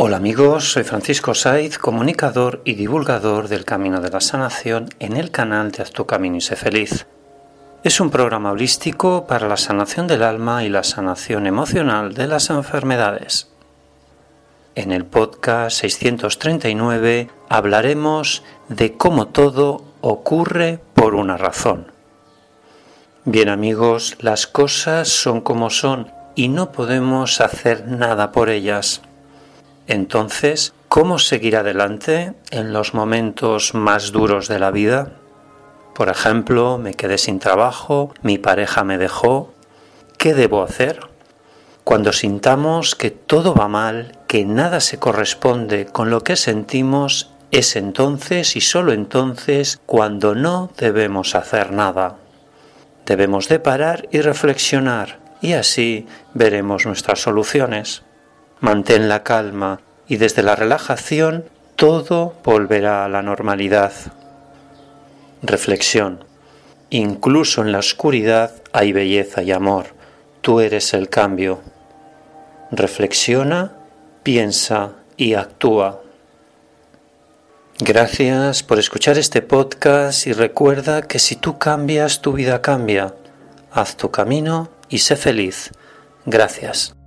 Hola amigos, soy Francisco Saiz, comunicador y divulgador del Camino de la Sanación en el canal de Haz tu Camino y sé feliz. Es un programa holístico para la sanación del alma y la sanación emocional de las enfermedades. En el podcast 639 hablaremos de cómo todo ocurre por una razón. Bien amigos, las cosas son como son y no podemos hacer nada por ellas. Entonces, ¿cómo seguir adelante en los momentos más duros de la vida? Por ejemplo, me quedé sin trabajo, mi pareja me dejó. ¿Qué debo hacer? Cuando sintamos que todo va mal, que nada se corresponde con lo que sentimos, es entonces y solo entonces cuando no debemos hacer nada. Debemos de parar y reflexionar y así veremos nuestras soluciones. Mantén la calma y desde la relajación todo volverá a la normalidad. Reflexión. Incluso en la oscuridad hay belleza y amor. Tú eres el cambio. Reflexiona, piensa y actúa. Gracias por escuchar este podcast y recuerda que si tú cambias, tu vida cambia. Haz tu camino y sé feliz. Gracias.